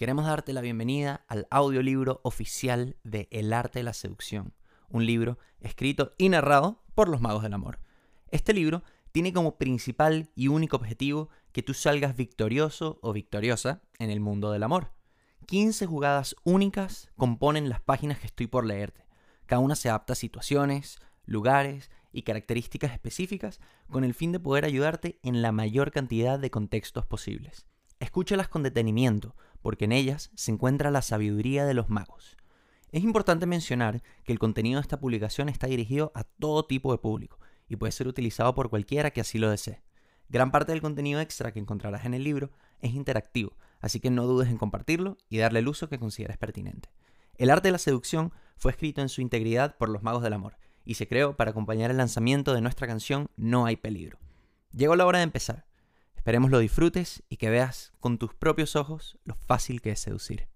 queremos darte la bienvenida al audiolibro oficial de El arte de la seducción, un libro escrito y narrado por los magos del amor. Este libro tiene como principal y único objetivo que tú salgas victorioso o victoriosa en el mundo del amor. 15 jugadas únicas componen las páginas que estoy por leerte. Cada una se adapta a situaciones, lugares y características específicas con el fin de poder ayudarte en la mayor cantidad de contextos posibles. Escúchalas con detenimiento, porque en ellas se encuentra la sabiduría de los magos. Es importante mencionar que el contenido de esta publicación está dirigido a todo tipo de público y puede ser utilizado por cualquiera que así lo desee. Gran parte del contenido extra que encontrarás en el libro es interactivo, así que no dudes en compartirlo y darle el uso que consideres pertinente. El arte de la seducción fue escrito en su integridad por los magos del amor y se creó para acompañar el lanzamiento de nuestra canción No hay peligro. Llegó la hora de empezar. Esperemos lo disfrutes y que veas con tus propios ojos lo fácil que es seducir.